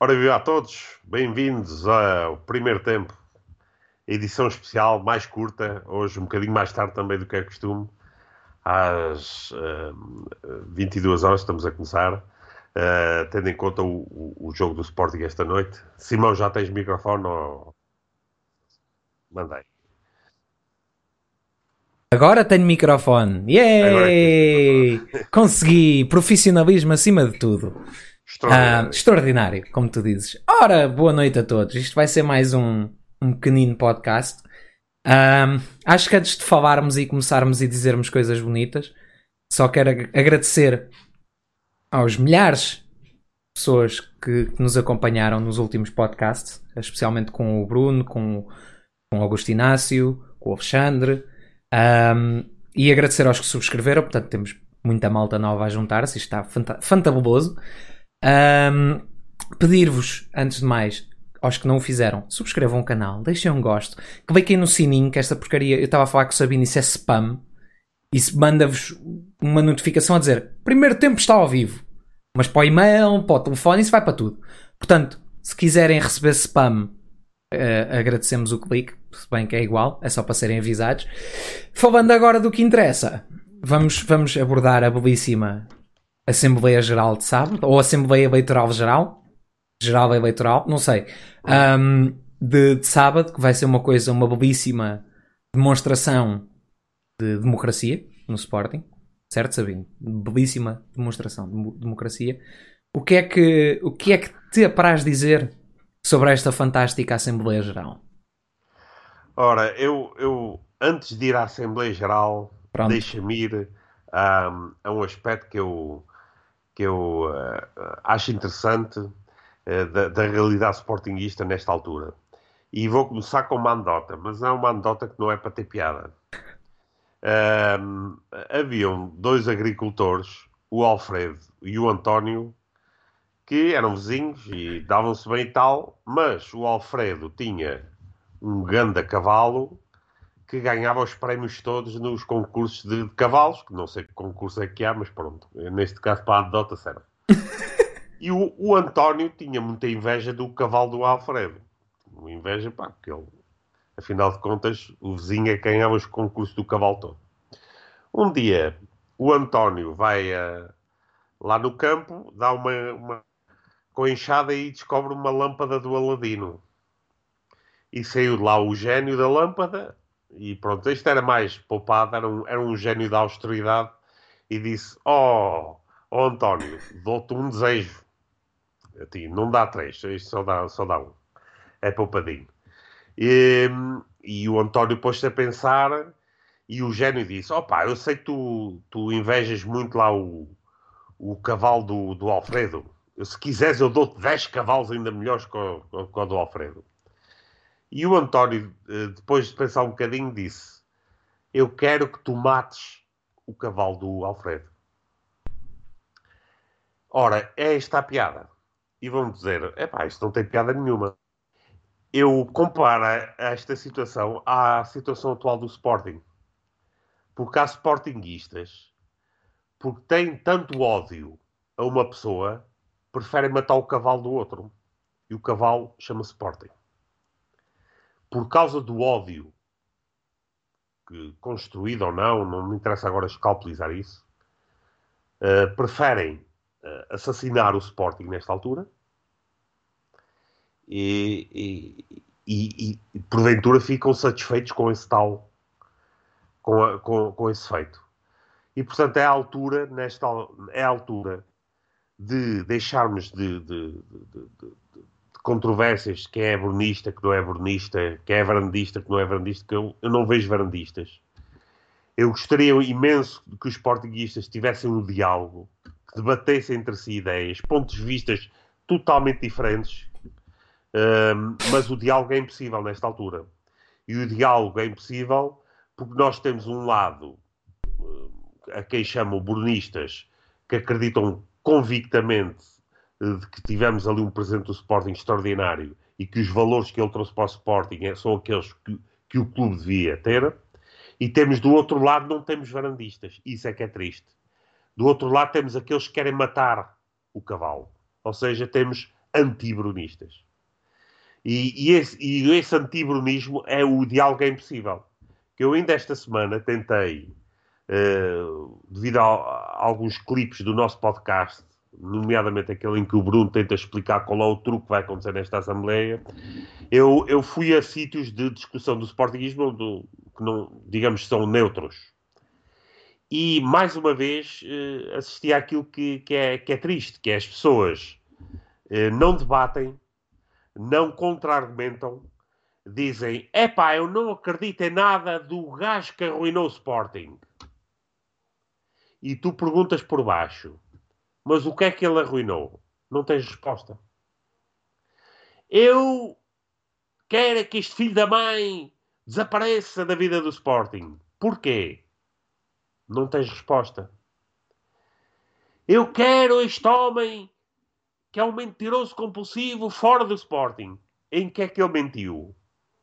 Ora, viva a todos, bem-vindos ao primeiro tempo, edição especial mais curta, hoje um bocadinho mais tarde também do que é costume, às uh, 22 horas estamos a começar, uh, tendo em conta o, o, o, jogo do Sporting esta noite. Simão, já tens microfone? Ou... Mandei. Agora tenho microfone. Yay! É Consegui! Profissionalismo acima de tudo. Extraordinário. Ah, extraordinário, como tu dizes. Ora, boa noite a todos. Isto vai ser mais um, um pequenino podcast. Um, acho que antes de falarmos e começarmos e dizermos coisas bonitas, só quero agradecer aos milhares de pessoas que, que, nos acompanharam nos últimos podcasts, especialmente com o Bruno, com, com o Augusto Inácio, com o Alexandre, e agradecer aos que subscreveram, portanto temos muita malta nova a juntar-se, está fanta fantabuloso. Um, Pedir-vos, antes de mais, aos que não o fizeram, subscrevam o canal, deixem um gosto, que cliquem no sininho, que esta porcaria, eu estava a falar com o Sabino, isso é spam. Isso manda-vos uma notificação a dizer primeiro tempo está ao vivo. Mas para o e-mail, para o telefone, isso vai para tudo. Portanto, se quiserem receber spam, uh, agradecemos o clique, se bem que é igual, é só para serem avisados. Falando agora do que interessa, vamos, vamos abordar a belíssima Assembleia Geral de sábado, ou Assembleia Eleitoral Geral, geral eleitoral, não sei, um, de, de, sábado, que vai ser uma coisa, uma belíssima demonstração de democracia no Sporting, certo, Sabino? Belíssima demonstração de democracia. O que é que, o que, é que te apraz dizer sobre esta fantástica Assembleia Geral? Ora, eu, eu antes de ir à Assembleia Geral, deixa-me ir um, a um aspecto que eu, que eu uh, acho interessante uh, da, da, realidade sportinguista nesta altura. E vou começar com uma anedota, mas é uma anedota que não é para ter piada. Haviam dois agricultores, o Alfredo e o António, que eram vizinhos e davam-se bem e tal, mas o Alfredo tinha um ganda cavalo que ganhava os prémios todos nos concursos de, de, cavalos, que não sei que concurso é que há, mas pronto, neste caso para a anedota serve. e o, o, António tinha muita inveja do cavalo do Alfredo. Uma inveja, pá, porque ele, afinal de contas, o vizinho é que ganhava os concursos do cavalo todo. Um dia, o António vai a, lá no campo, dá uma, uma com a enxada e descobre uma lâmpada do Aladino e saiu lá o gênio da lâmpada e pronto, isto era mais poupado, era um, era um gênio da austeridade e disse, oh, oh António, dou-te um desejo. A ti, não dá três, isto só dá, só dá um. É poupadinho. E, e o António pôs-se a pensar e o gênio disse, opá, eu sei que tu, tu invejas muito lá o, o cavalo do, do Alfredo. Se quiseres eu dou-te 10 cavalos ainda melhores que o, que o do Alfredo e o António, eh, depois de pensar um bocadinho, disse: Eu quero que tu mates o cavalo do Alfredo. Ora, é esta a piada. E vão dizer: Epá, isto não tem piada nenhuma. Eu comparo esta situação à situação atual do Sporting. Porque há Sportinguistas, porque têm tanto ódio a uma pessoa, preferem matar o cavalo do outro. E o cavalo chama Sporting por causa do ódio que, construído ou não, não me interessa agora escalpelizar isso, uh, preferem uh, assassinar o Sporting nesta altura e, e, e, e, porventura ficam satisfeitos com esse tal, com, a, com, com esse feito. E portanto é a altura, nesta, é a altura de deixarmos de, de, de, controvérsias, quem é burnista, que não é burnista, quem é varandista, que não é varandista, que eu, eu não vejo varandistas. Eu gostaria imenso que os portuguistas tivessem um diálogo, que debatessem entre si ideias, pontos de vistas totalmente diferentes, um, mas o diálogo é impossível nesta altura. E o diálogo é impossível porque nós temos um lado, a quem chamam burnistas, que acreditam convictamente de que tivemos ali um presidente do Sporting extraordinário e que os valores que ele trouxe para o Sporting é, são aqueles que, que o clube devia ter. E temos do outro lado, não temos varandistas. Isso é que é triste. Do outro lado, temos aqueles que querem matar o cavalo. Ou seja, temos anti-brunistas. E, e, esse, e esse anti-brunismo é o diálogo é impossível. Que eu ainda esta semana tentei, uh, devido a, a, alguns clipes do nosso podcast, nomeadamente aquele em que o Bruno tenta explicar qual é o truque que vai acontecer nesta Assembleia, eu, eu fui a sítios de discussão do Sportingismo do, que não, digamos, são neutros. E, mais uma vez, uh, assisti àquilo que, que, é, que é triste, que é as pessoas uh, não debatem, não contra-argumentam, dizem, epá, eu não acredito em nada do gajo que arruinou o Sporting. E tu perguntas por baixo, mas o que é que ele arruinou? Não tens resposta. Eu quero que este filho da mãe desapareça da vida do Sporting. Porquê? Não tens resposta. Eu quero este homem que é um mentiroso compulsivo fora do Sporting. Em que é que ele mentiu?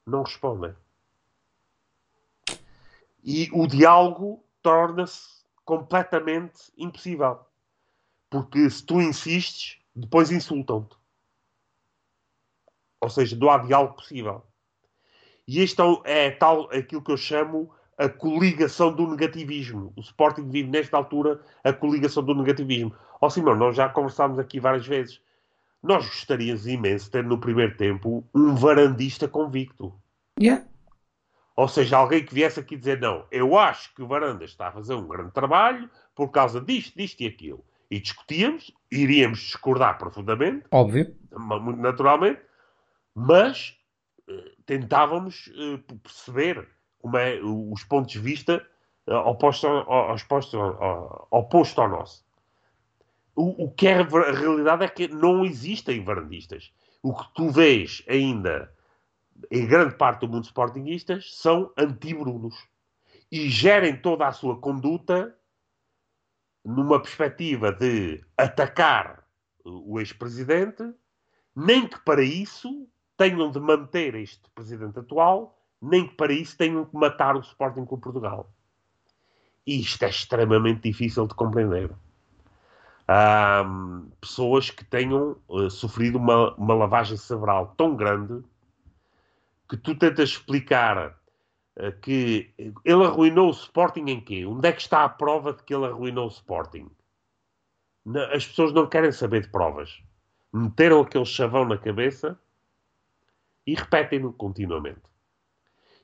Não respondem. E o diálogo torna-se completamente impossível. Porque se tu insistes, depois insultam-te. Ou seja, não há diálogo possível. E é, é tal aquilo que eu chamo a coligação do negativismo. O Sporting vive nesta altura a coligação do negativismo. Ó oh, Simão, nós já conversámos aqui várias vezes. Nós gostaríamos imenso de ter no primeiro tempo um varandista convicto. Yeah. Ou seja, alguém que viesse aqui dizer: Não, eu acho que o Varanda está a fazer um grande trabalho por causa disto, disto e aquilo. E discutíamos, iríamos discordar profundamente. Óbvio. Muito naturalmente. Mas uh, tentávamos uh, perceber como é os pontos de vista uh, opostos, opostos, oposto ao nosso. O, o que é a realidade é que não existem varandistas. O que tu vês ainda em grande parte do mundo sportinguistas são anti-brunos e gerem toda a sua conduta numa perspectiva de atacar o ex-presidente, nem que para isso tenham de manter este presidente atual nem que para isso tenham que matar o Sporting com Portugal. E isto é extremamente difícil de compreender. Há pessoas que tenham uh, sofrido uma, uma lavagem cerebral tão grande que tu tentas explicar que ele arruinou o Sporting em quê? Onde é que está a prova de que ele arruinou o Sporting? as pessoas não querem saber de provas. Meteram aquele chavão na cabeça e repetem-no continuamente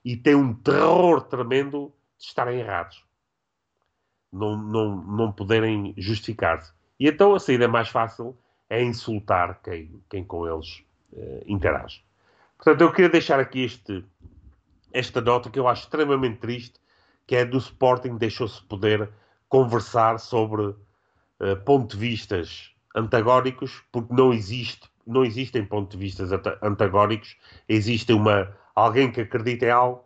e têm um terror tremendo de estarem errados. Não, não, não poderem justificar-se. E então a saída mais fácil é insultar quem, quem com eles uh, interage. Portanto, eu queria deixar aqui este, esta nota que eu acho extremamente triste, que é do Sporting deixou-se poder conversar sobre uh, pontos de vistas antagónicos, porque não existe, não existem pontos de vistas antagónicos, existe uma alguém que acredita em algo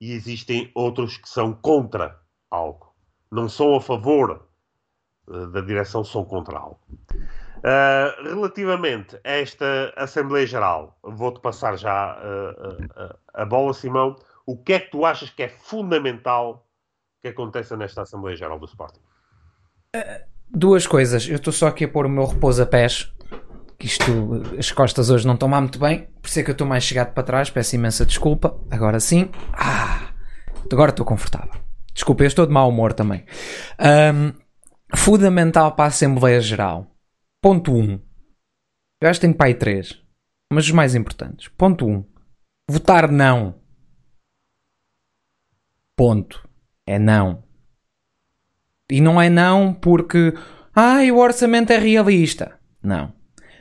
e existem outros que são contra algo. Não são a favor uh, da direção, são contra algo. Uh, relativamente a esta Assembleia Geral, vou-te passar já uh, a bola, Simão. O que é que tu achas que é fundamental que aconteça nesta Assembleia Geral do Sporting? Duas coisas. Eu estou só aqui a pôr o meu repouso a pés que isto, as costas hoje não estão lá muito bem, por isso é que eu estou mais chegado para trás, peço imensa desculpa. Agora sim, ah, agora estou confortável. Desculpa, eu estou de mau humor também. Um, fundamental para a Assembleia Geral. Ponto 1. Um. Eu acho que tenho aí 3, mas os mais importantes. Ponto 1. Um. Votar não. Ponto. É não. E não é não porque. Ai, o orçamento é realista. Não.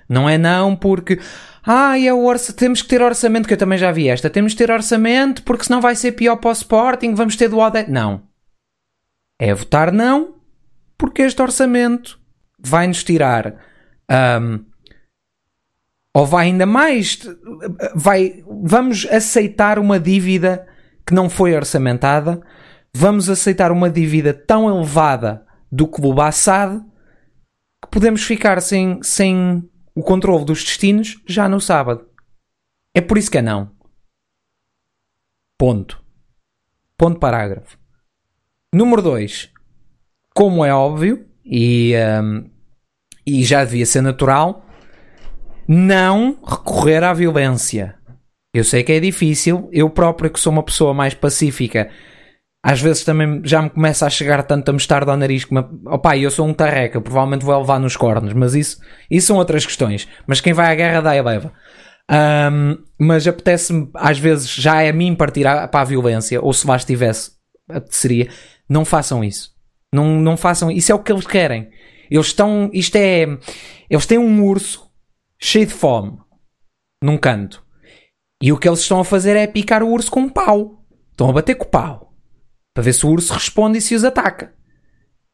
Não é não porque. Ah, é o orça... temos que ter orçamento, que eu também já vi esta. Temos que ter orçamento porque senão vai ser pior para o Sporting, vamos ter do ODE. Não. É votar não, porque este orçamento vai-nos tirar. Um, ou vai ainda mais. Vai, vamos aceitar uma dívida que não foi orçamentada. Vamos aceitar uma dívida tão elevada do clube Assad que podemos ficar sem, sem o controle dos destinos já no sábado. É por isso que é não. Ponto. Ponto parágrafo. Número 2. Como é óbvio, e, um, e já devia ser natural, não recorrer à violência. Eu sei que é difícil, eu próprio que sou uma pessoa mais pacífica, às vezes também já me começa a chegar tanto a mostarda ao nariz como, opá, eu sou um tarreca, provavelmente vou levar nos cornos, mas isso, isso são outras questões. Mas quem vai à guerra dá e leva. Um, mas apetece-me, às vezes, já é a mim partir para a violência, ou se lá estivesse, apeteceria. Não façam isso. Não, não façam isso. é o que eles querem. Eles estão. Isto é. Eles têm um urso cheio de fome num canto. E o que eles estão a fazer é picar o urso com um pau. Estão a bater com o pau. Para ver se o urso responde e se os ataca.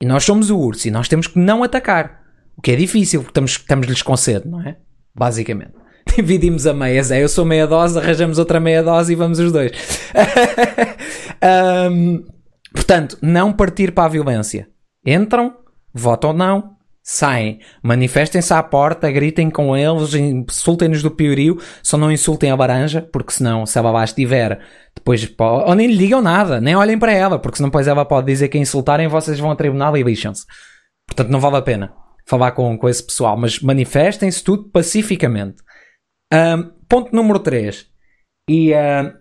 E nós somos o urso e nós temos que não atacar. O que é difícil, porque estamos, estamos-lhes com sede, não é? Basicamente. Dividimos a meias. É, eu sou meia dose, arranjamos outra meia dose e vamos os dois. um, portanto, não partir para a violência. Entram, votam não, saem, manifestem-se à porta, gritem com eles, insultem-nos do piorio, só não insultem a laranja, porque senão, se ela lá estiver, depois, ou nem lhe digam nada, nem olhem para ela, porque senão depois ela pode dizer que insultarem, vocês vão a tribunal e lixam-se. Portanto, não vale a pena falar com, com esse pessoal, mas manifestem-se tudo pacificamente. Um, ponto número 3. E,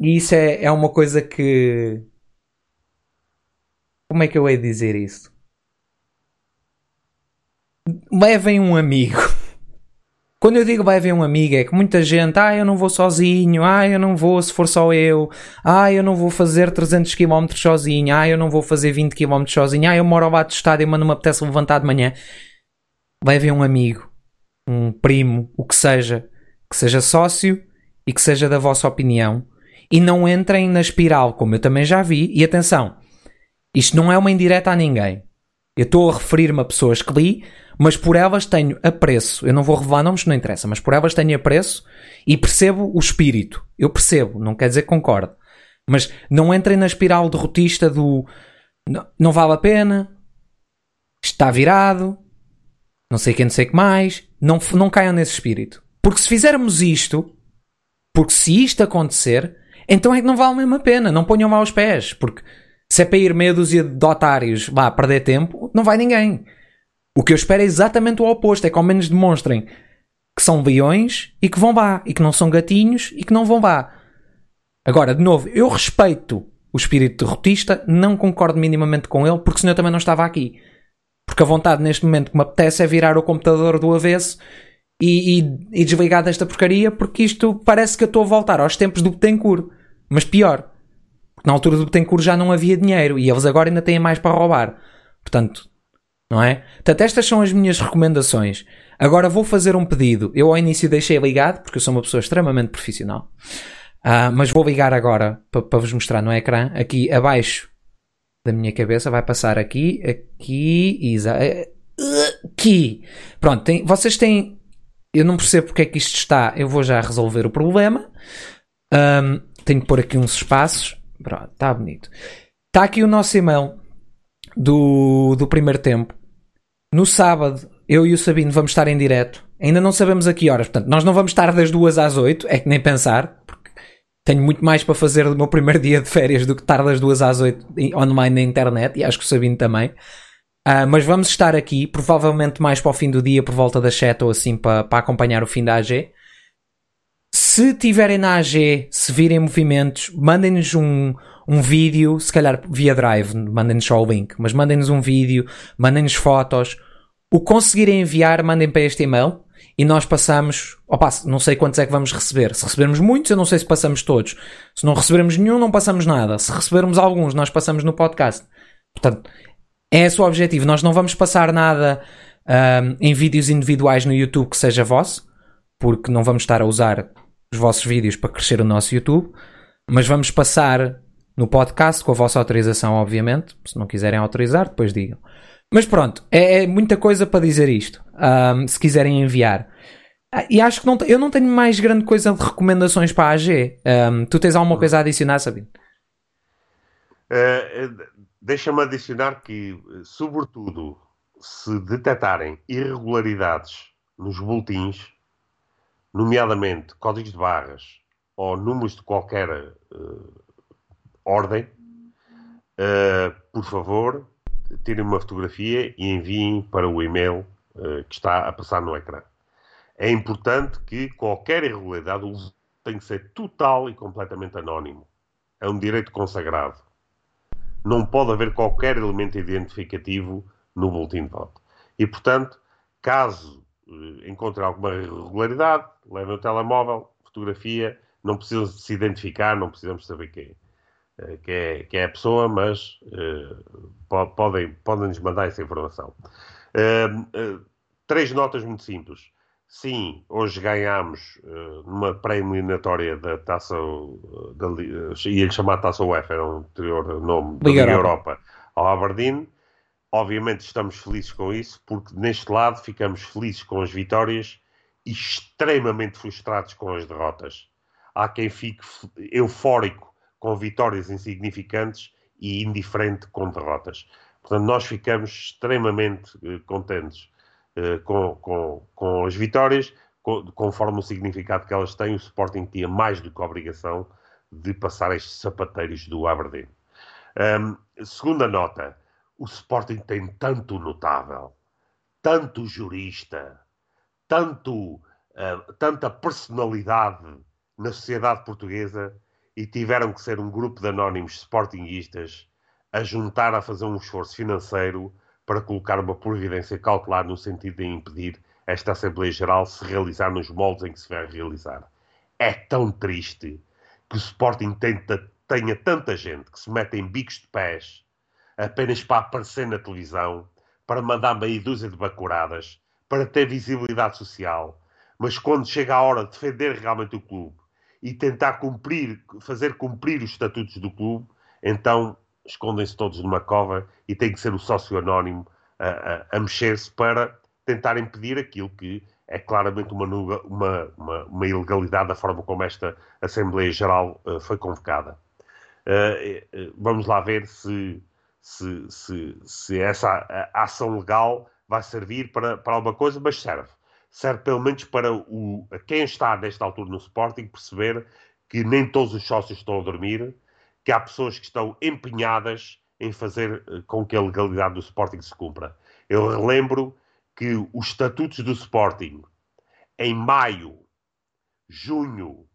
e isso é, é uma coisa que. Como é que eu hei de dizer isso? Levem um amigo. Quando eu digo levem um amigo, é que muita gente, ah, eu não vou sozinho, ah, eu não vou se for só eu, ah, eu não vou fazer 300 km sozinho, ah, eu não vou fazer 20 km sozinho, ah, eu moro ao lado do estádio, mas não me apetece levantar de manhã. Levem um amigo, um primo, o que seja, que seja sócio e que seja da vossa opinião e não entrem na espiral, como eu também já vi. E atenção, isto não é uma indireta a ninguém. Eu estou a referir-me a pessoas que li, mas por elas tenho apreço. Eu não vou revelar nomes, não interessa, mas por elas tenho apreço e percebo o espírito. Eu percebo, não quer dizer que concordo. Mas não entrem na espiral derrotista do não, não vale a pena, está virado, não sei quem, não sei que mais. Não, não caiam nesse espírito. Porque se fizermos isto, porque se isto acontecer, então é que não vale mesmo a pena. Não ponham lá os pés. Porque se é para ir meia dúzia de otários lá perder tempo, não vai ninguém. O que eu espero é exatamente o oposto. É que ao menos demonstrem que são leões e que vão lá. E que não são gatinhos e que não vão lá. Agora, de novo, eu respeito o espírito derrotista, não concordo minimamente com ele, porque senão eu também não estava aqui. Porque a vontade neste momento que me apetece é virar o computador do avesso e, e, e desligar desta porcaria porque isto parece que eu estou a voltar aos tempos do Betancourt. Mas pior. Porque na altura do Betancourt já não havia dinheiro e eles agora ainda têm mais para roubar. Portanto, não é? Portanto, estas são as minhas recomendações. Agora vou fazer um pedido. Eu ao início deixei ligado porque eu sou uma pessoa extremamente profissional. Uh, mas vou ligar agora para, vos mostrar no ecrã. Aqui abaixo da minha cabeça vai passar aqui, aqui e aqui. Pronto, tem, vocês têm eu não percebo porque é que isto está. Eu vou já resolver o problema. Um, tenho que pôr aqui uns espaços. Pronto, está bonito. Está aqui o nosso e-mail do, do primeiro tempo. No sábado, eu e o Sabino vamos estar em direto. Ainda não sabemos a que horas. Portanto, nós não vamos estar das duas às oito. É que nem pensar. Porque tenho muito mais para fazer do meu primeiro dia de férias do que estar das duas às oito online na internet. E acho que o Sabino também. Uh, mas vamos estar aqui, provavelmente mais para o fim do dia, por volta das 7 ou assim, para, para acompanhar o fim da AG. Se tiverem na AG, se virem movimentos, mandem-nos um, um vídeo, se calhar via Drive, mandem-nos só o link, mas mandem-nos um vídeo, mandem-nos fotos. O conseguirem enviar, mandem para este e-mail e nós passamos. Opa, não sei quantos é que vamos receber. Se recebermos muitos, eu não sei se passamos todos. Se não recebermos nenhum, não passamos nada. Se recebermos alguns, nós passamos no podcast. Portanto, é esse o objetivo. Nós não vamos passar nada um, em vídeos individuais no YouTube que seja vosso, porque não vamos estar a usar os vossos vídeos para crescer o nosso YouTube, mas vamos passar no podcast com a vossa autorização, obviamente. Se não quiserem autorizar, depois digam. Mas pronto, é, é muita coisa para dizer isto. Um, se quiserem enviar. Ah, e acho que não, eu não tenho mais grande coisa de recomendações para a AG. Um, tu tens alguma coisa a adicionar, Sabino? Uh, Deixa-me adicionar que, sobretudo, se detectarem irregularidades nos boletins, nomeadamente códigos de barras ou números de qualquer uh, ordem, uh, por favor, tirem uma fotografia e enviem para o e-mail uh, que está a passar no ecrã. É importante que qualquer irregularidade tem que ser total e completamente anónimo. É um direito consagrado. Não pode haver qualquer elemento identificativo no boletim de voto. E, portanto, caso eh, encontre alguma irregularidade, levem o telemóvel, fotografia, não precisam se identificar, não precisamos saber quem é, que é, que é a pessoa, mas uh, podem, podem nos mandar essa informação. Uh, uh, três notas muito simples. Sim, hoje ganhámos numa pré-eliminatória da taça, da, ia-lhe chamar Taça UEFA, era um anterior nome da Liga Europa, ao Aberdeen. Obviamente estamos felizes com isso, porque neste lado ficamos felizes com as vitórias e extremamente frustrados com as derrotas. Há quem fique eufórico com vitórias insignificantes e indiferente com derrotas. Portanto, nós ficamos extremamente uh, contentes uh, com, com, com as vitórias, com, conforme o significado que elas têm. O Sporting tinha mais do que a obrigação de passar estes sapateiros do Aberdeen. Um, segunda nota: o Sporting tem tanto notável, tanto jurista, tanto, uh, tanta personalidade na sociedade portuguesa e tiveram que ser um grupo de anónimos sportinguistas a juntar a fazer um esforço financeiro para colocar uma providência cautelar no sentido de impedir esta Assembleia Geral se realizar nos moldes em que se vai realizar. É tão triste que o Sporting tenta, tenha tanta gente que se mete em bicos de pés apenas para aparecer na televisão, para mandar meia dúzia de bacuradas, para ter visibilidade social, mas quando chega a hora de defender realmente o clube, e tentar cumprir, fazer cumprir os estatutos do clube, então escondem-se todos numa cova e tem que ser o sócio anónimo a, a, a mexer-se para tentar impedir aquilo que é claramente uma, uma, uma, uma, ilegalidade da forma como esta Assembleia Geral uh, foi convocada. Uh, uh, vamos lá ver se, se, se, se essa ação legal vai servir para, para alguma coisa, mas serve serve pelo menos para o, quem está nesta altura no Sporting perceber que nem todos os sócios estão a dormir, que há pessoas que estão empenhadas em fazer eh, com que a legalidade do Sporting se cumpra. Eu relembro que os estatutos do Sporting, em maio, junho,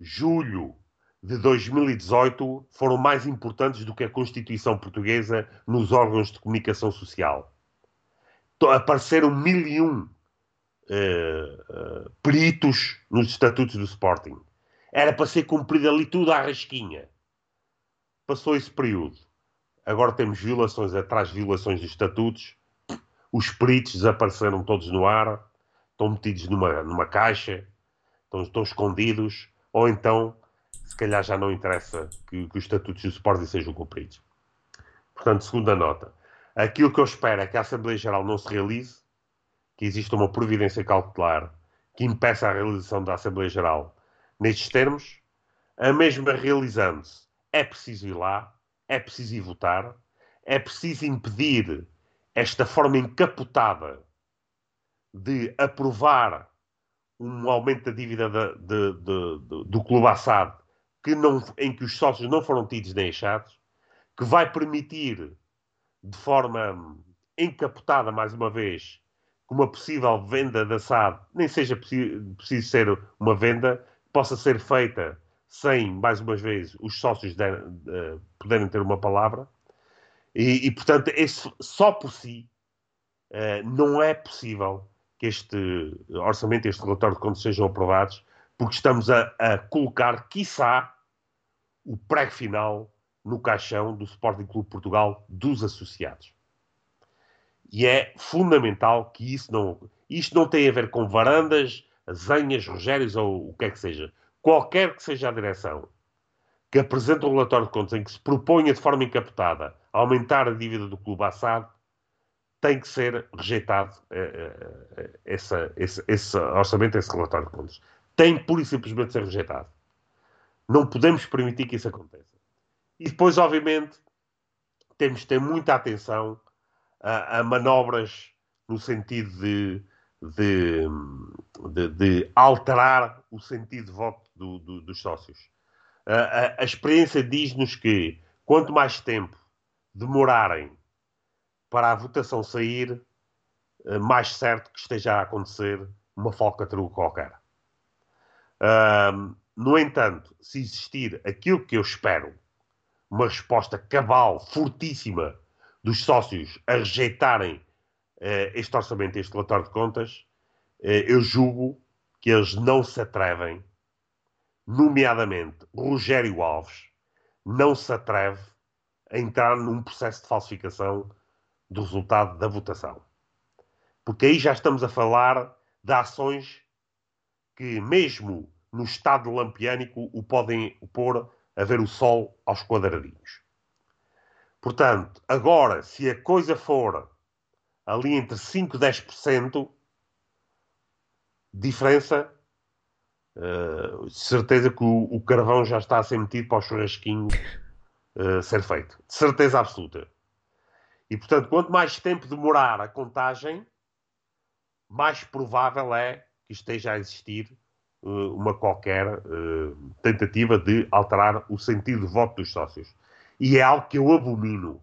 julho de 2018, foram mais importantes do que a Constituição Portuguesa nos órgãos de comunicação social. Apareceram mil e um uh, peritos nos estatutos do Sporting. Era para ser cumprido ali tudo à rasquinha. Passou esse período. Agora temos violações atrás de violações de estatutos. Os peritos desapareceram todos no ar. Estão metidos numa, numa caixa. Estão, estão escondidos. Ou então, se calhar já não interessa que, que os estatutos do Sporting sejam cumpridos. Portanto, segunda nota. Aquilo que eu espero é que a Assembleia Geral não se realize que exista uma providência cautelar que impeça a realização da Assembleia Geral nestes termos, a mesma realizando-se, é preciso ir lá, é preciso ir votar, é preciso impedir esta forma encapotada de aprovar um aumento da dívida de, de, de, do Clube Assad que não, em que os sócios não foram tidos nem achados, que vai permitir de forma encapotada, mais uma vez, uma possível venda da SAD nem seja preciso ser uma venda, possa ser feita sem, mais uma vez, os sócios de, uh, poderem ter uma palavra. E, e portanto, esse, só por si uh, não é possível que este orçamento, este relatório de contas sejam aprovados, porque estamos a, a colocar, quiçá, o pré final no caixão do Sporting Clube Portugal dos associados. E é fundamental que isso não. Isto não tem a ver com varandas, azenhas, Rogérios ou o que é que seja. Qualquer que seja a direção que apresente um relatório de contas em que se proponha de forma encapotada aumentar a dívida do clube Assad, tem que ser rejeitado uh, uh, essa, esse, esse orçamento, esse relatório de contas. Tem pura e simplesmente ser rejeitado. Não podemos permitir que isso aconteça. E depois, obviamente, temos de ter muita atenção a, a manobras no sentido de, de, de, de, alterar o sentido de voto do, do, dos sócios. A, a, a experiência diz-nos que quanto mais tempo demorarem para a votação sair, eh, mais certo que esteja a acontecer uma falcatrua qualquer. Um, no entanto, se existir aquilo que eu espero, uma resposta cabal, fortíssima, dos sócios a rejeitarem uh, este orçamento, este relatório de contas, uh, eu julgo que eles não se atrevem, nomeadamente Rogério Alves, não se atreve a entrar num processo de falsificação do resultado da votação. Porque aí já estamos a falar de ações que, mesmo no estado lampiânico, o podem pôr a ver o sol aos quadradinhos. Portanto, agora, se a coisa for ali entre 5 e 10%, diferença, uh, certeza que o, o, carvão já está a ser metido para o churrasquinho uh, ser feito. De certeza absoluta. E, portanto, quanto mais tempo demorar a contagem, mais provável é que esteja a existir uh, uma qualquer tentativa de alterar o sentido de voto dos sócios. E é algo que eu abomino,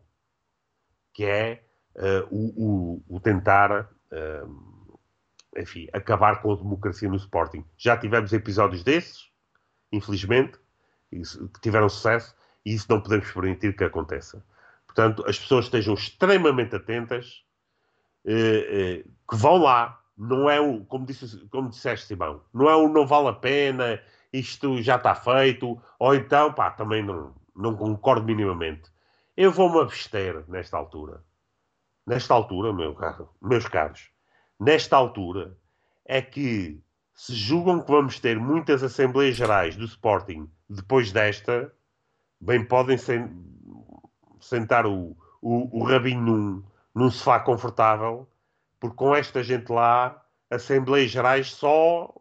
que é uh, o, o, o, tentar, enfim, acabar com a democracia no Sporting. Já tivemos episódios desses, infelizmente, que tiveram sucesso, e isso não podemos permitir que aconteça. Portanto, as pessoas estejam extremamente atentas, que vão lá, não é o, como, disse, como disseste, Simão, não é o não vale a pena, isto já está feito, ou então, pá, também não, não concordo minimamente. Eu vou-me abster nesta altura. Nesta altura, meu caro, meus caros, nesta altura é que se julgam que vamos ter muitas Assembleias Gerais do Sporting depois desta, bem podem sentar o, o, o rabinho num, num sofá confortável porque com esta gente lá, Assembleias Gerais só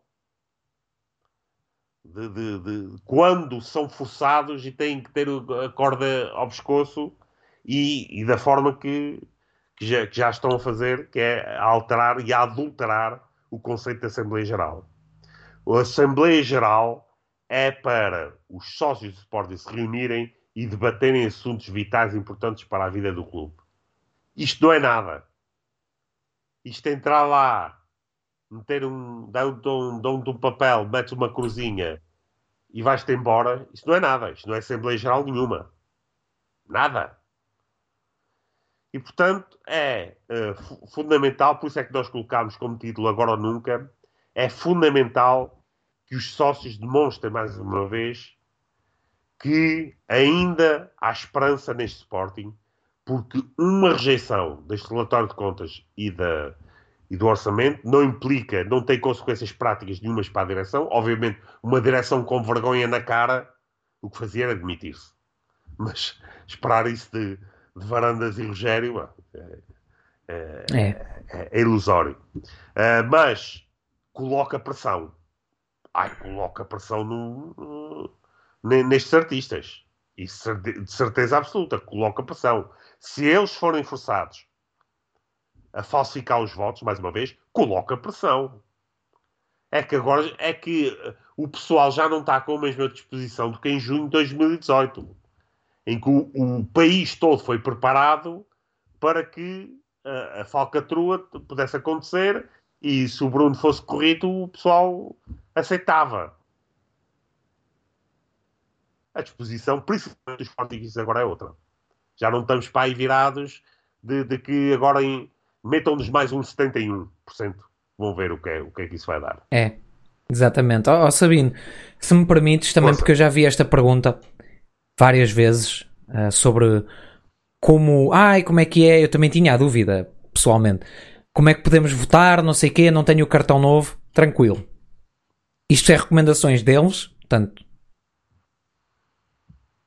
de, de, de, quando são forçados e têm que ter a corda ao pescoço e, e da forma que, que, já, que, já, estão a fazer, que é a alterar e a adulterar o conceito de Assembleia Geral. A Assembleia Geral é para os sócios do Sporting se reunirem e debaterem assuntos vitais importantes para a vida do clube. Isto não é nada isto entrar lá, meter um, dar um, um, um papel, metes uma cruzinha e vais-te embora, isso não é nada. Isto não é Assembleia Geral nenhuma. Nada. E, portanto, é uh, fundamental, por isso é que nós colocámos como título Agora ou Nunca, é fundamental que os sócios demonstrem mais uma vez que ainda há esperança neste Sporting, porque uma rejeição deste relatório de contas e, da, e do orçamento não implica, não tem consequências práticas nenhumas para a direção. Obviamente, uma direção com vergonha na cara, o que fazia era admitir-se. Mas esperar isso de, de Varandas e Rogério é, é, é. é, é ilusório. Uh, mas coloca pressão. Ai, coloca pressão no, no, nestes artistas. Isso de certeza absoluta, coloca pressão se eles forem forçados a falsificar os votos, mais uma vez, coloca pressão. É que agora é que uh, o pessoal já não está com a mesma disposição do que em junho de 2018, em que o, o país todo foi preparado para que uh, a falcatrua pudesse acontecer e se o Bruno fosse corrido, o pessoal aceitava. A disposição, principalmente dos portugueses, agora é outra. Já não estamos para aí virados de, de que agora metam-nos mais uns 71%. Vão ver o que, é, o que é que isso vai dar. É, exatamente. Ó oh, oh, Sabino, se me permites também, Força. porque eu já vi esta pergunta várias vezes uh, sobre como, ai, como é que é? Eu também tinha a dúvida, pessoalmente. Como é que podemos votar? Não sei o quê, não tenho o cartão novo. Tranquilo. Isto é recomendações deles, portanto,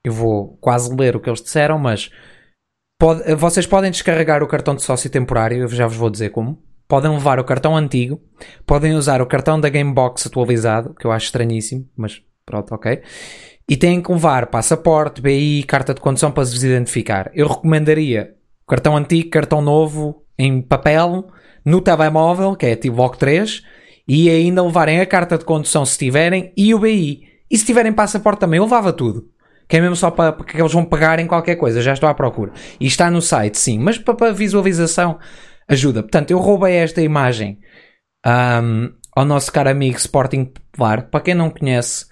eu vou quase ler o que eles disseram, mas pode, vocês podem descarregar o cartão de sócio temporário, eu já vos vou dizer como. Podem levar o cartão antigo, podem usar o cartão da Gamebox atualizado, que eu acho estranhíssimo, mas pronto, ok. E têm que levar passaporte, BI, carta de condução para se identificar. Eu recomendaria cartão antigo, cartão novo, em papel, no telemóvel, que é tipo VOC 3, e ainda levarem a carta de condução se tiverem e o BI. E se tiverem passaporte também, eu levava tudo que é mesmo só para, que eles vão pegar em qualquer coisa, já estou à procura. E está no site, sim, mas para, para visualização ajuda. Portanto, eu roubei esta imagem um, ao nosso caro amigo Sporting Popular. Para quem não conhece,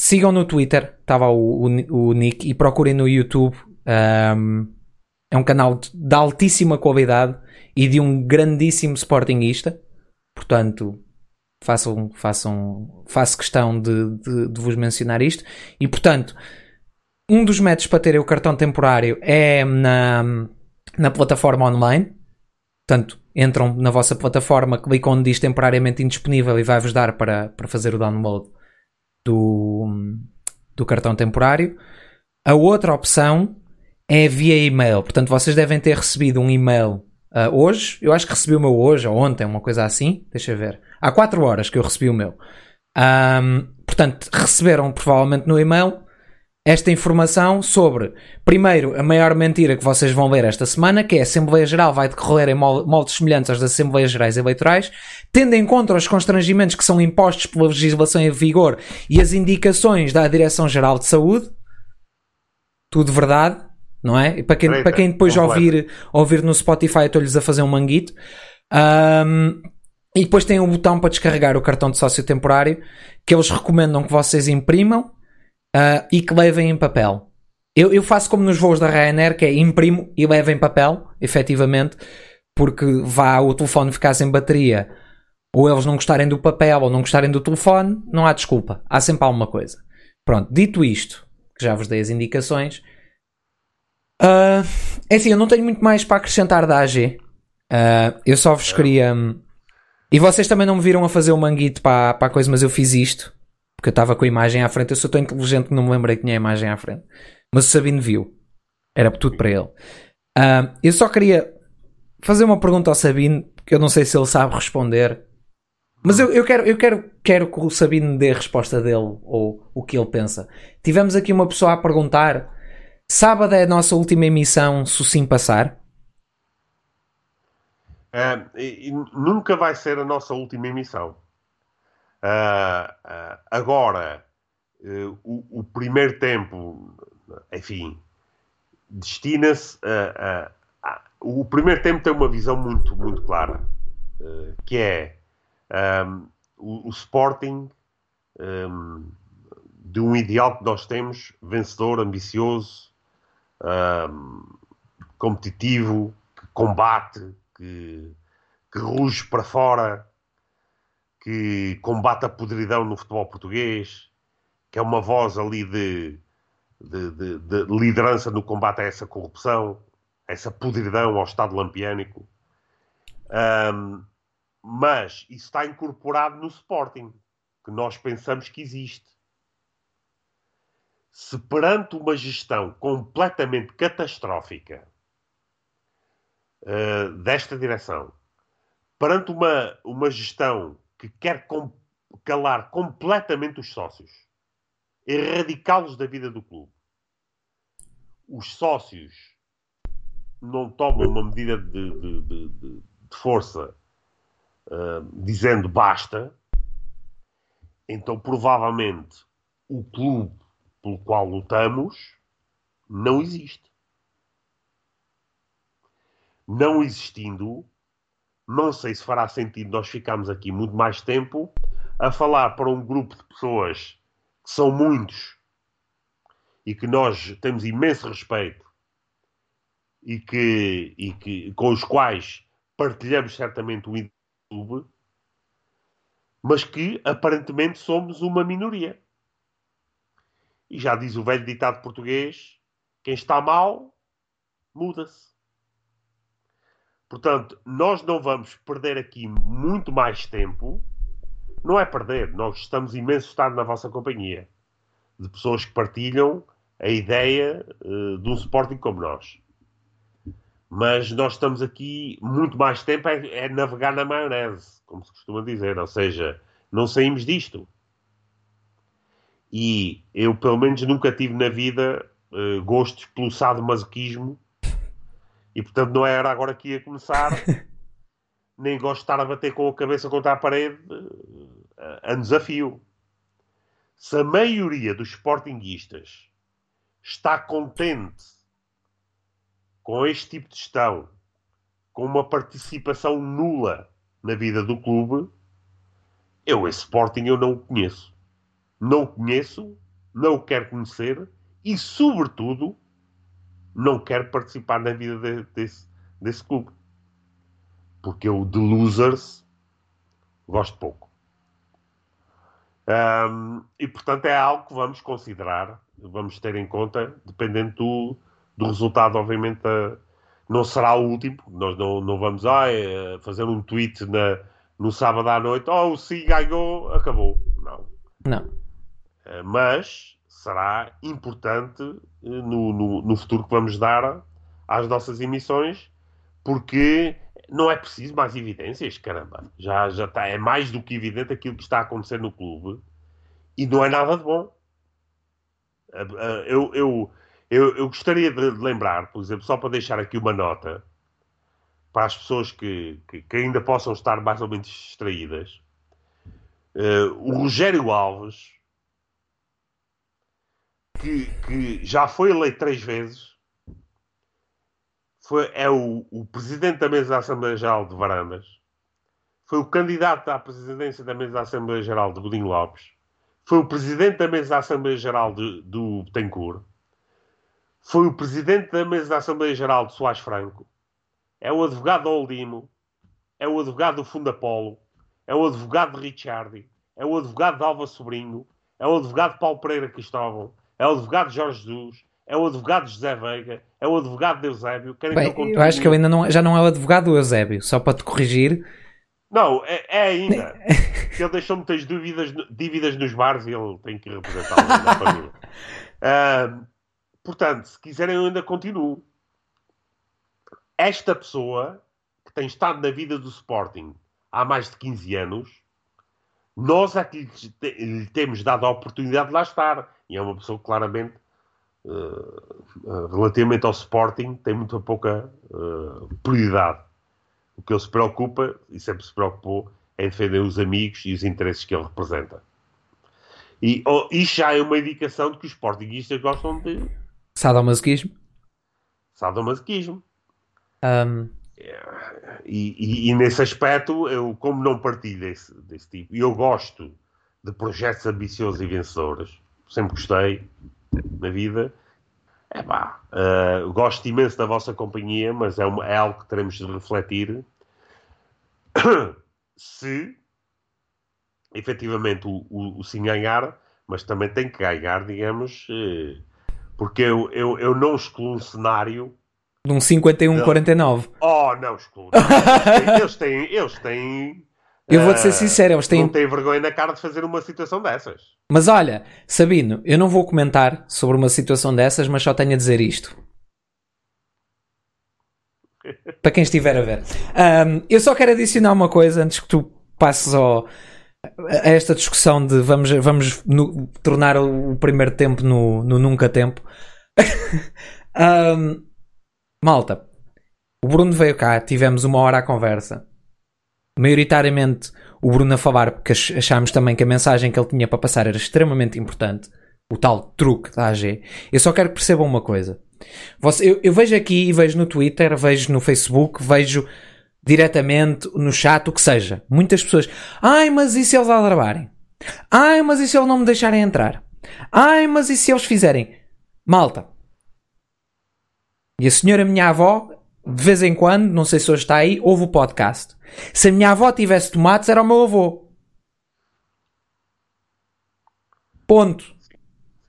sigam no Twitter, estava o, o, o, Nick, e procurem no YouTube. Um, é um canal de, de altíssima qualidade e de um grandíssimo Sportingista. Portanto, façam, façam, faço questão de, de, de, vos mencionar isto. E portanto, um dos métodos para terem o cartão temporário é na, na plataforma online. Portanto, entram na vossa plataforma, clicam onde diz temporariamente indisponível e vai-vos dar para, para fazer o download do, do cartão temporário. A outra opção é via e-mail. Portanto, vocês devem ter recebido um e-mail uh, hoje. Eu acho que recebi o meu hoje ou ontem, uma coisa assim. Deixa eu ver. Há 4 horas que eu recebi o meu. Um, portanto, receberam provavelmente no e-mail esta informação sobre, primeiro, a maior mentira que vocês vão ler esta semana, que é a Assembleia Geral vai decorrer em moldes semelhantes às das Assembleias Gerais Eleitorais, tendo em conta os constrangimentos que são impostos pela legislação em vigor e as indicações da Direção-Geral de Saúde, tudo verdade, não é? E para quem, para quem depois ouvir, ouvir no Spotify, estou-lhes a fazer um manguito. Um, e depois tem um botão para descarregar o cartão de sócio temporário que eles recomendam que vocês imprimam uh, e que levem em papel. Eu, eu, faço como nos voos da Ryanair, que é imprimo e levo em papel, efetivamente, porque vá o telefone ficar sem bateria, ou eles não gostarem do papel ou não gostarem do telefone, não há desculpa. Há sempre alguma coisa. Pronto, dito isto, que já vos dei as indicações, uh, é assim, eu não tenho muito mais para acrescentar da AG. Uh, eu só vos queria. E vocês também não me viram a fazer o manguito para, para a coisa, mas eu fiz isto. Porque eu estava com a imagem à frente. Eu sou tão inteligente que não me lembrei que tinha a imagem à frente. Mas o Sabino viu. Era tudo para ele. Uh, eu só queria fazer uma pergunta ao Sabino, que eu não sei se ele sabe responder. Mas eu, eu, quero, eu quero, quero que o Sabino dê a resposta dele ou o que ele pensa. Tivemos aqui uma pessoa a perguntar: sábado é a nossa última emissão, se sim passar? Uh, nunca vai ser a nossa última emissão. Uh, uh, agora, uh, o, o, primeiro tempo, enfim, destina-se a, O primeiro tempo tem uma visão muito, muito clara, que é um, o, o, Sporting um, de um ideal que nós temos, vencedor, ambicioso, um, competitivo, que combate, que, que ruge para fora que combate a podridão no futebol português, que é uma voz ali de, de, de, de liderança no combate a essa corrupção, a essa podridão ao Estado lampiânico. Um, mas isso está incorporado no Sporting, que nós pensamos que existe. Se perante uma gestão completamente catastrófica uh, desta direção, perante uma, uma gestão que quer com, calar completamente os sócios, erradicá-los da vida do clube. Os sócios não tomam uma medida de, de, de, de força uh, dizendo basta, então provavelmente o clube pelo qual lutamos não existe. Não existindo, não sei se fará sentido nós ficarmos aqui muito mais tempo a falar para um grupo de pessoas que são muitos e que nós temos imenso respeito e que, e que com os quais partilhamos certamente o YouTube, mas que aparentemente somos uma minoria. E já diz o velho ditado português: quem está mal, muda-se. Portanto, nós não vamos perder aqui muito mais tempo. Não é perder, nós estamos imenso estar na vossa companhia. De pessoas que partilham a ideia uh, de um Sporting como nós. Mas nós estamos aqui muito mais tempo é, é, navegar na maionese, como se costuma dizer. Ou seja, não saímos disto. E eu, pelo menos, nunca tive na vida uh, gostos pelo sadomasoquismo e portanto não era agora que ia começar. nem gosto de estar a bater com a cabeça contra a parede a, a desafio. Se a maioria dos sportinguistas está contente com este tipo de gestão, com uma participação nula na vida do clube, Eu, esse Sporting, eu não o conheço. Não conheço, não quero conhecer e, sobretudo, não quero participar na vida de, desse, desse clube. Porque eu, de losers, gosto pouco. Um, e, portanto, é algo que vamos considerar, vamos ter em conta, dependendo do, do resultado, obviamente, da, não será o último. Nós não, não vamos ah, fazer um tweet na, no sábado à noite, oh, o Sim ganhou, acabou. Não. Não. Eh, mas será importante eh, no, no, no futuro que vamos dar às nossas emissões, porque não é preciso mais evidências, caramba. Já, já está, é mais do que evidente aquilo que está a acontecer no clube e não é nada de bom. Eh, eu, eu, eu, eu gostaria de lembrar, por exemplo, só para deixar aqui uma nota, para as pessoas que, que, que ainda possam estar mais ou menos distraídas, uh, o Rogério Alves, que, que, já foi eleito três vezes, foi, é o, o presidente da mesa da Assembleia Geral de Varandas, foi o candidato à presidência da mesa da Assembleia Geral de Budinho Lopes, foi o presidente da mesa da Assembleia Geral de, do Betancourt, foi o presidente da mesa da Assembleia Geral de Soares Franco, é o advogado do Oldimo, é o advogado do Fundo Apolo, é o advogado de Ricciardi, é o advogado de Alva Sobrinho, é o advogado de Paulo Pereira Cristóvão, é o advogado Jorge Jesus, é o advogado José Veiga, é o advogado de Eusébio. Querem Bem, que eu, eu acho que eu ainda não, já não é o advogado do Eusébio, só para te corrigir. Não, é, é ainda. ele deixou muitas dúvidas, dívidas nos bares e ele tem que representá-lo na família. Uh, portanto, se quiserem, eu ainda continuo esta pessoa que tem estado na vida do Sporting há mais de 15 anos, nós é que lhe temos dado a oportunidade de lá estar. E é uma pessoa que claramente, uh, relativamente ao Sporting, tem muito pouca uh, prioridade. O que ele se preocupa, e sempre se preocupou, é defender os amigos e os interesses que ele representa. E oh, isto já é uma indicação de que os Sportingistas gostam de... Sadomasoquismo. Sadomasoquismo. Um... E, e, e, nesse aspecto, eu, como não partilho desse, desse tipo, e eu gosto de projetos ambiciosos e vencedores, sempre gostei na vida. É pá, uh, gosto imenso da vossa companhia, mas é, uma, é algo que teremos de refletir se efetivamente o, o, o sim ganhar, mas também tem que ganhar, digamos, uh, porque eu, eu, eu não excluo um cenário de um 51-49. Oh, não, escuta. eles têm. Eles têm eu vou-te ser eh, sincero, eles têm. Não têm vergonha na cara de fazer uma situação dessas. Mas olha, Sabino, eu não vou comentar sobre uma situação dessas, mas só tenho a dizer isto. Para quem estiver a ver. Um, eu só quero adicionar uma coisa antes que tu passes ao, a esta discussão de vamos, vamos no, tornar o primeiro tempo no, no nunca tempo. um, Malta, o Bruno veio cá, tivemos uma hora à conversa. Maioritariamente o Bruno a falar, porque achámos também que a mensagem que ele tinha para passar era extremamente importante. O tal truque da AG. Eu só quero que percebam uma coisa. Você, eu, eu vejo aqui e vejo no Twitter, vejo no Facebook, vejo diretamente no chat, o que seja. Muitas pessoas. Ai, mas e se eles aldrabarem? Ai, mas e se eles não me deixarem entrar? Ai, mas e se eles fizerem? Malta, e a senhora minha avó, de vez em quando, não sei se hoje está aí, ouve o podcast. Se a minha avó tivesse tomates, era o meu avô. Ponto.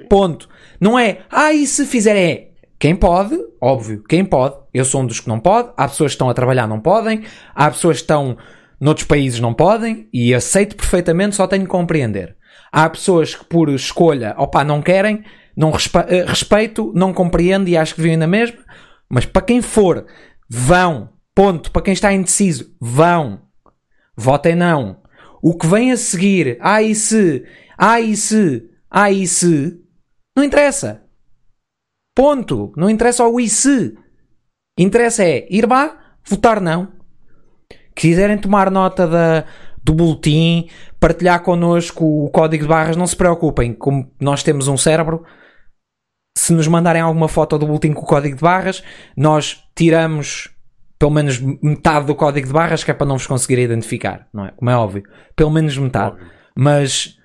Ponto. Não é, ah, e se fizer é. Quem pode, óbvio, quem pode. Eu sou um dos que não pode. Há pessoas que estão a trabalhar não podem. Há pessoas que estão noutros países não podem. E aceito perfeitamente, só tenho que compreender. Há pessoas que por escolha, opá, não querem não respe eh, respeito, não compreendo e acho que vivem na mesma. Mas para quem for, vão. Ponto. Para quem está indeciso, vão. Votem não. O que vem a seguir, e se, e se, e se, não interessa. Ponto. Não interessa o e se. Interessa é ir lá, votar não. Quiserem tomar nota da, do boletim, partilhar connosco o código de barras, não se preocupem. Como nós temos um cérebro, se nos mandarem alguma foto do boletim com o código de barras, nós tiramos pelo menos metade do código de barras que é para não vos conseguir identificar, não é? Como é óbvio. Pelo menos metade. Óbvio. Mas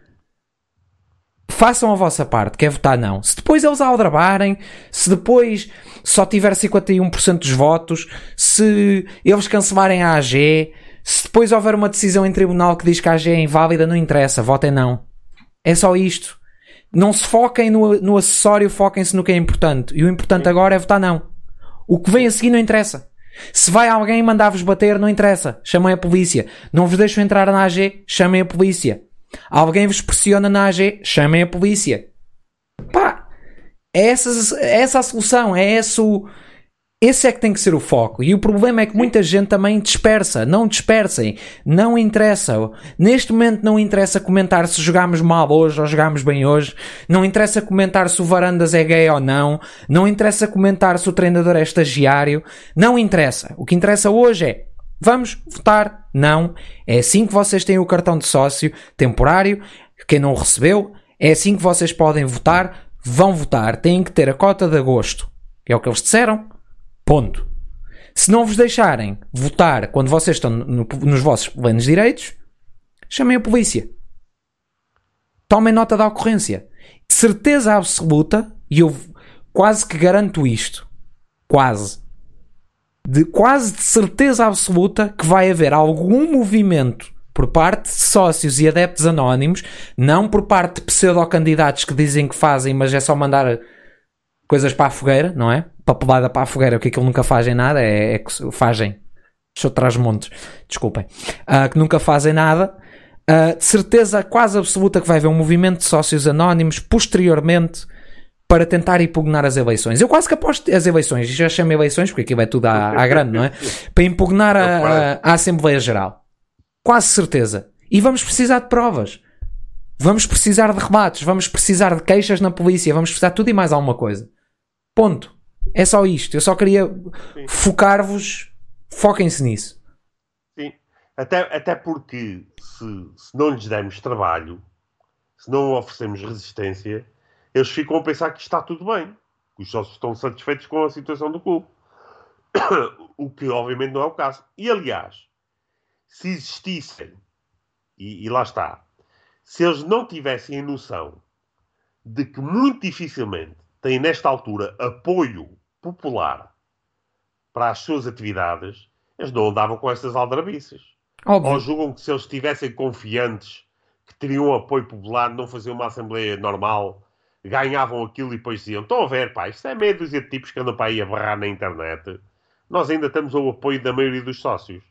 façam a vossa parte, que é votar não. Se depois eles aldrabarem, se depois só tiver 51% dos votos, se eles cancelarem a AG, se depois houver uma decisão em tribunal que diz que a AG é inválida, não interessa, votem não. É só isto. Não se foquem no, no acessório, foquem-se no que é importante. E o importante agora é votar não. O que vem a seguir não interessa. Se vai alguém mandar-vos bater, não interessa. Chamem a polícia. Não vos deixam entrar na AG, chamem a polícia. Alguém vos pressiona na AG, chamem a polícia. Pá, é essa, é essa a solução, é esse o, esse é que tem que ser o foco. E o problema é que muita gente também dispersa. Não dispersem. Não interessa. Neste momento não interessa comentar se jogámos mal hoje ou jogámos bem hoje. Não interessa comentar se o Varandas é gay ou não. Não interessa comentar se o treinador é estagiário. Não interessa. O que interessa hoje é vamos votar. Não. É assim que vocês têm o cartão de sócio temporário. Quem não recebeu, é assim que vocês podem votar. Vão votar. Têm que ter a cota de agosto. É o que eles disseram. Ponto. Se não vos deixarem votar quando vocês estão no, nos vossos plenos direitos, chamem a polícia. Tomem nota da ocorrência. Certeza absoluta, e eu quase que garanto isto, quase, de quase de certeza absoluta que vai haver algum movimento por parte de sócios e adeptos anónimos, não por parte de pseudo-candidatos que dizem que fazem, mas é só mandar coisas para a fogueira, não é? Papelada para a fogueira, o que aquilo nunca fazem nada, é, é que fazem. Deixa eu trás montes, desculpem. Uh, que nunca fazem nada. Uh, de certeza quase absoluta que vai haver um movimento de sócios anónimos posteriormente para tentar impugnar as eleições. Eu quase que aposto as eleições, já chamo eleições porque aqui vai tudo à, à grande, não é? Para impugnar a, a, a Assembleia Geral. Quase certeza. E vamos precisar de provas. Vamos precisar de rebates, vamos precisar de queixas na polícia, vamos precisar de tudo e mais alguma coisa. Ponto. É só isto. Eu só queria focar-vos. Foquem-se nisso. Sim. Até, até porque se, se não lhes dermos trabalho, se não oferecemos resistência, eles ficam a pensar que está tudo bem. Que os sócios estão satisfeitos com a situação do clube. o que obviamente não é o caso. E aliás, se existissem, e, e lá está, se eles não tivessem a noção de que muito dificilmente têm, nesta altura, apoio popular para as suas atividades, eles não andavam com essas aldrabices. Óbvio. Ou julgam que se eles estivessem confiantes que teriam apoio popular, não faziam uma assembleia normal, ganhavam aquilo e depois diziam: Estão a ver, pá, isto é meia dúzia de tipos que andam para aí a barrar na internet. Nós ainda temos o apoio da maioria dos sócios.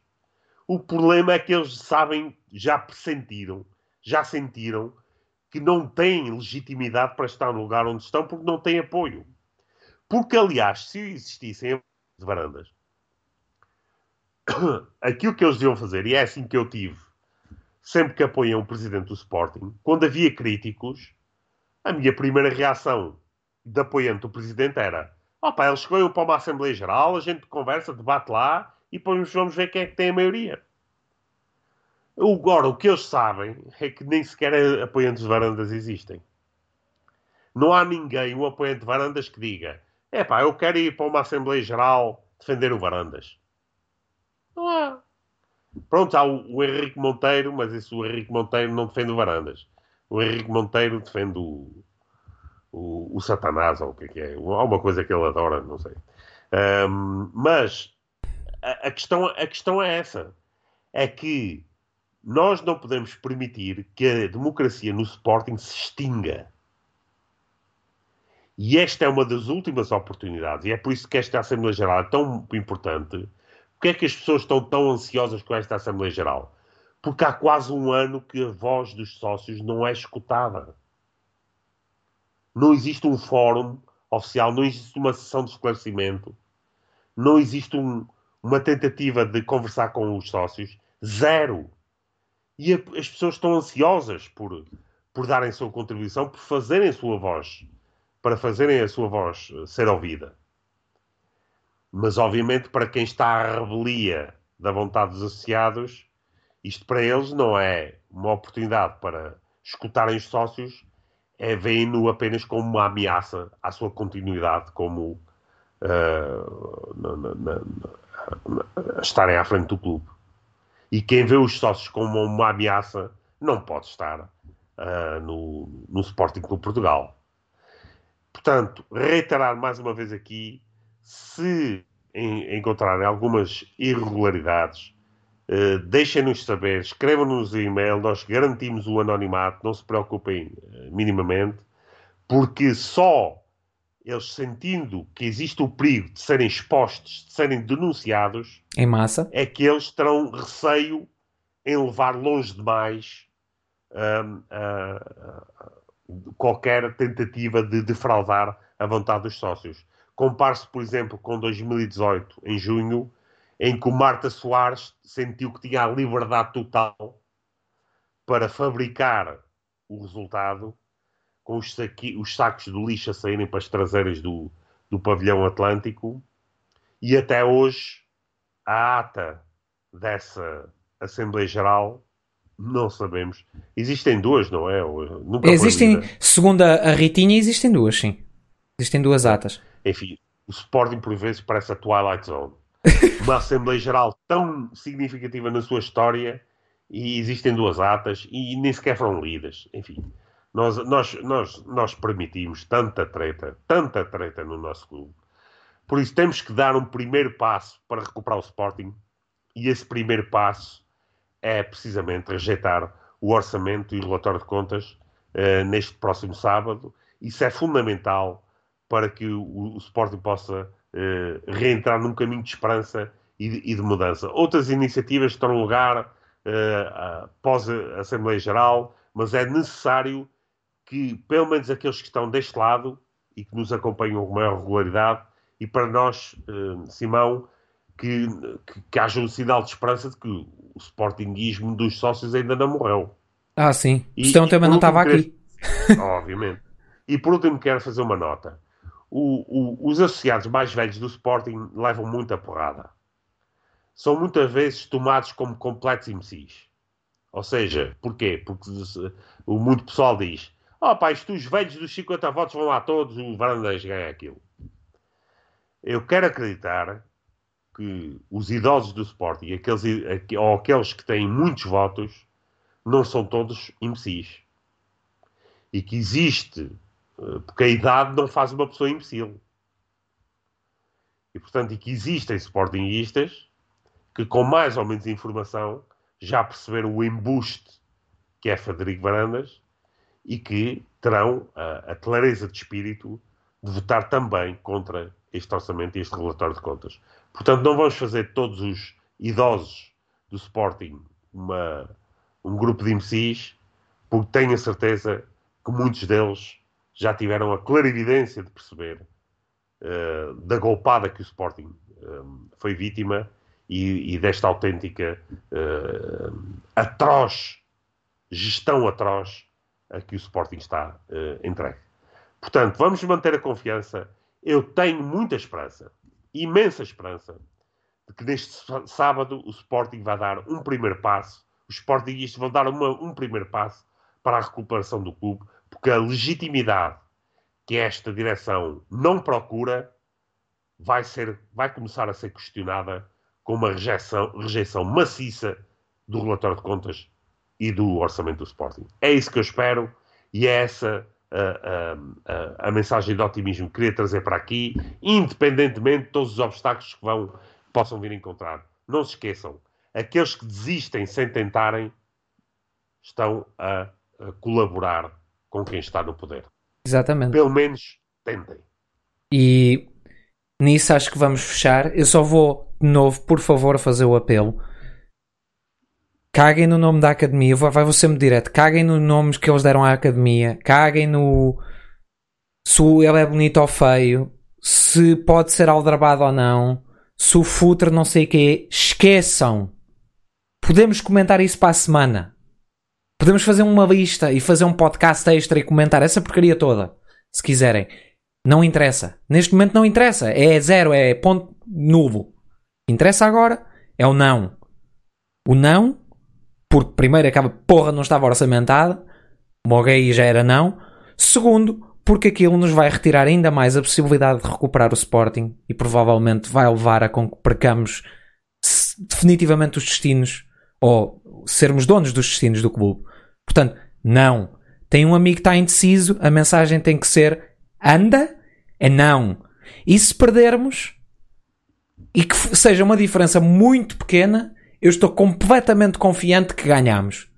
O problema é que eles sabem, já pressentiram, já sentiram que não têm legitimidade para estar no lugar onde estão porque não têm apoio. Porque, aliás, se existissem de varandas, aquilo que eles deviam fazer, e é assim que eu tive, sempre que apoiam o presidente do Sporting, quando havia críticos, a minha primeira reação de apoiante do presidente era: opa, eles escolhem para uma Assembleia Geral, a gente conversa, debate lá e depois vamos ver quem é que tem a maioria. Agora, o que eles sabem é que nem sequer apoiantes de varandas existem. Não há ninguém, um apoiante de varandas, que diga: é pá, eu quero ir para uma Assembleia Geral defender o varandas. Não há. Pronto, há o, o Henrique Monteiro, mas isso o Henrique Monteiro não defende o varandas. O Henrique Monteiro defende o, o, o Satanás, ou o que é que é. Há uma coisa que ele adora, não sei. Um, mas a, a, questão, a questão é essa. É que nós não podemos permitir que a democracia no Sporting se extinga. E esta é uma das últimas oportunidades, e é por isso que esta Assembleia Geral é tão importante. Porque é que as pessoas estão tão ansiosas com esta Assembleia Geral? Porque há quase um ano que a voz dos sócios não é escutada. Não existe um fórum oficial, não existe uma sessão de esclarecimento, não existe um, uma tentativa de conversar com os sócios. Zero e a, as pessoas estão ansiosas por, por darem sua contribuição, por fazerem a sua voz, para fazerem a sua voz eh, ser ouvida. Mas, obviamente, para quem está à rebelia da vontade dos associados, isto para eles não é uma oportunidade para escutarem os sócios, é veem-no apenas como uma ameaça à sua continuidade como uh, na, na, na, estarem à frente do clube. E quem vê os sócios como uma ameaça não pode estar uh, no, no Sporting Clube Portugal. Portanto, reiterar mais uma vez aqui, se em, encontrarem algumas irregularidades, uh, deixem-nos saber, escrevam-nos e-mail, nós garantimos o anonimato, não se preocupem uh, minimamente, porque só eles sentindo que existe o perigo de serem expostos, de serem denunciados, em massa, é que eles terão receio em levar longe demais uh, qualquer tentativa de defraudar a vontade dos sócios. Compare-se, por exemplo, com 2018, em junho, em que o Marta Soares sentiu que tinha a liberdade total para fabricar o resultado com os, saqui, os sacos do lixo a saírem para as traseiras do, do pavilhão Atlântico e até hoje a ata dessa Assembleia Geral não sabemos. Existem duas, não é? Nunca existem, segundo a Ritinha, existem duas, sim. Existem duas atas. Enfim, o Sporting por vezes parece a Twilight Zone. Uma Assembleia Geral tão significativa na sua história e existem duas atas e nem sequer foram lidas. Enfim, nós, nós, nós, nós permitimos tanta treta, tanta treta no nosso clube. Por isso temos que dar um primeiro passo para recuperar o Sporting e esse primeiro passo é precisamente rejeitar o orçamento e o relatório de contas uh, neste próximo sábado. Isso é fundamental para que o, o Sporting possa uh, reentrar num caminho de esperança e de, e de mudança. Outras iniciativas estão no lugar uh, após a Assembleia Geral, mas é necessário que, pelo menos aqueles que estão deste lado e que nos acompanham com maior regularidade, e para nós, uh, Simão, que, que, que, haja um sinal de esperança de que o sportinguismo dos sócios ainda não morreu. Ah, sim. E, um tema não estava aqui. Obviamente. E por último, quero fazer uma nota. O, o, os associados mais velhos do Sporting levam muita porrada. São muitas vezes tomados como completos imbecis. Ou seja, porquê? Porque o muito pessoal diz Oh, pá, isto os velhos dos 50 votos vão lá todos, o Varandas ganha aquilo. Eu quero acreditar que os idosos do Sporting, aqueles, ou aqueles que têm muitos votos, não são todos imbecis. E que existe, eh, porque a idade não faz uma pessoa imbecil. E, portanto, e que existem Sportingistas que, com mais ou menos informação, já perceberam o embuste que é Frederico Varandas e que terão a, a clareza de espírito de votar também contra este orçamento e este relatório de contas. Portanto, não vamos fazer todos os idosos do Sporting uma, um grupo de imbecis, porque tenho a certeza que muitos deles já tiveram a clarividência de perceber uh, da golpada que o Sporting uh, foi vítima e, e desta autêntica uh, atroz, gestão atroz a que o Sporting está uh, entregue. Portanto, vamos manter a confiança. Eu tenho muita esperança, imensa esperança, de que neste sábado o Sporting vai dar um primeiro passo, os Sportingistas vão dar uma, um primeiro passo para a recuperação do clube, porque a legitimidade que esta direção não procura vai, ser, vai começar a ser questionada com uma rejeição, rejeição maciça do relatório de contas e do orçamento do Sporting. É isso que eu espero e é essa a, a, a, mensagem de otimismo que queria trazer para aqui, independentemente de todos os obstáculos que vão, possam vir a encontrar. Não se esqueçam, aqueles que desistem sem tentarem estão a, a colaborar com quem está no poder. Exatamente. Pelo menos tentem. E nisso acho que vamos fechar. Eu só vou, de novo, por favor, fazer o apelo caguem no nome da academia, vai, vai ser muito direto, caguem nos nomes que eles deram à academia, caguem no se ele é bonito ou feio, se pode ser aldrabado ou não, se o futre não sei o quê, esqueçam. Podemos comentar isso para a semana. Podemos fazer uma lista e fazer um podcast extra e comentar essa porcaria toda, se quiserem. Não interessa. Neste momento não interessa. É zero, é ponto nulo. Interessa agora é o não. O não porque primeiro acaba porra não estava orçamentada, o gay já era não. Segundo, porque aquilo nos vai retirar ainda mais a possibilidade de recuperar o Sporting e provavelmente vai levar a que percamos definitivamente os destinos ou sermos donos dos destinos do clube. Portanto, não. Tem um amigo que está indeciso, a mensagem tem que ser anda, é não. E se perdermos, e que seja uma diferença muito pequena, eu estou completamente confiante que ganhamos.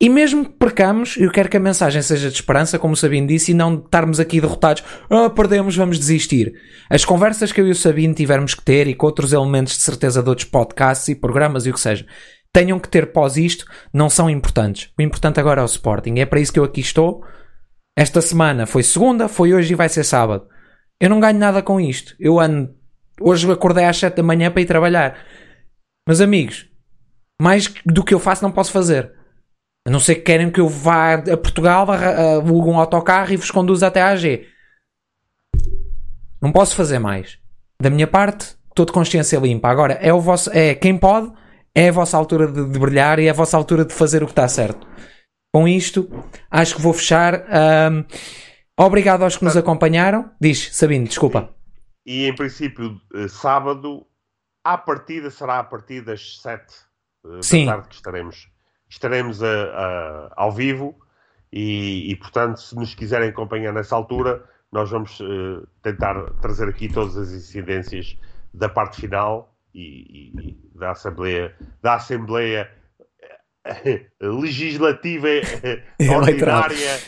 E mesmo que percamos, eu quero que a mensagem seja de esperança, como o Sabino disse, e não estarmos aqui derrotados. Ah, perdemos, vamos desistir. As conversas que eu e o Sabino tivermos que ter, e com outros elementos de certeza de outros podcasts e programas e o que seja, tenham que ter pós isto, não são importantes. O importante agora é o Sporting. É para isso que eu aqui estou. Esta semana foi segunda, foi hoje e vai ser sábado. Eu não ganho nada com isto. Eu ando. Hoje acordei às 7 da manhã para ir trabalhar. Meus amigos, mais do que eu faço não posso fazer. A não ser que querem que eu vá a Portugal, alugue um autocarro e vos conduza até a AG. Não posso fazer mais. Da minha parte, estou de consciência limpa. Agora, é, o vosso, é quem pode, é a vossa altura de, de brilhar e é a vossa altura de fazer o que está certo. Com isto, acho que vou fechar. Um, obrigado aos que nos acompanharam. Diz, Sabino, desculpa. E, e em princípio, eh, sábado, à partida será a partir das 7 eh, da Sim. tarde que estaremos estaremos a, a, ao vivo e, e, portanto, se nos quiserem acompanhar nessa altura, nós vamos uh, tentar trazer aqui todas as incidências da parte final e, e, e da Assembleia, da Assembleia eh, Legislativa eh, Ordinária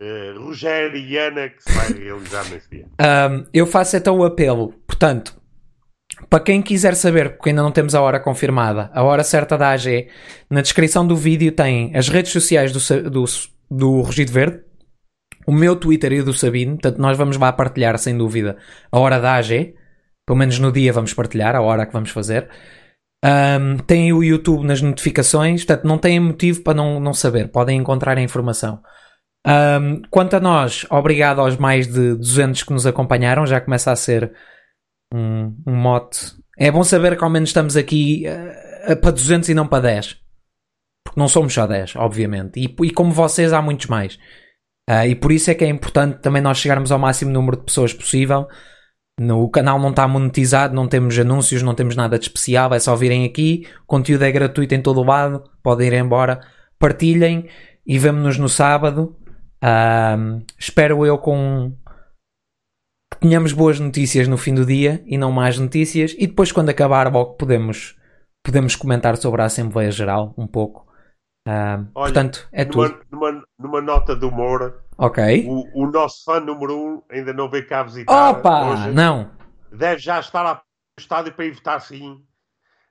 uh, Rogério e Ana que se vai realizar nesse dia. Um, eu faço então o apelo, portanto, para quem quiser saber, porque ainda não temos a hora confirmada, a hora certa da AG, na descrição do vídeo tem as redes sociais do, do, do Rugido Verde, o meu Twitter e o do Sabino, portanto nós vamos lá partilhar sem dúvida a hora da AG, pelo menos no dia vamos partilhar a hora que vamos fazer. Um, tem o YouTube nas notificações, portanto não têm motivo para não, não saber, podem encontrar a informação. Um, quanto a nós, obrigado aos mais de 200 que nos acompanharam, já começa a ser um, um mote. É bom saber que ao menos estamos aqui uh, para 200 e não para 10. Porque não somos só 10, obviamente. E, e como vocês, há muitos mais. Uh, e por isso é que é importante também nós chegarmos ao máximo número de pessoas possível. No, o canal não está monetizado, não temos anúncios, não temos nada de especial, é só virem aqui. O conteúdo é gratuito em todo o lado, podem ir embora. Partilhem e vemo-nos no sábado. Uh, espero eu com tenhamos boas notícias no fim do dia e não mais notícias, e depois, quando acabar, logo podemos, podemos comentar sobre a Assembleia Geral um pouco. Uh, Olha, portanto, é numa, tudo. Numa, numa, nota de humor, ok o, o, nosso fã número um ainda não veio cá visitar. Opa! Hoje. Não! Deve já estar no estádio para ir votar sim.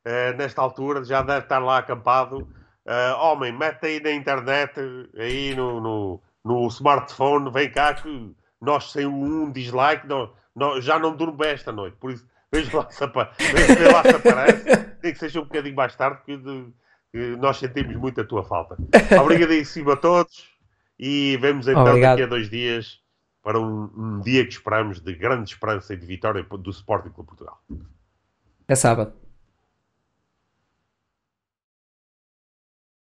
Uh, nesta altura, já deve estar lá acampado. Uh, homem, mete aí na internet, aí no, no, no smartphone, vem cá que nós sem um dislike, não, não, já não durmo bem esta noite. Por isso, veja lá se, lá aparece. Nem que seja um bocadinho mais tarde, porque de, nós sentimos muito a tua falta. Obrigadíssimo a todos e vemos então Obrigado. daqui a dois dias para um, um, dia que esperamos de grande esperança e de vitória do Sporting Clube Portugal. É sábado.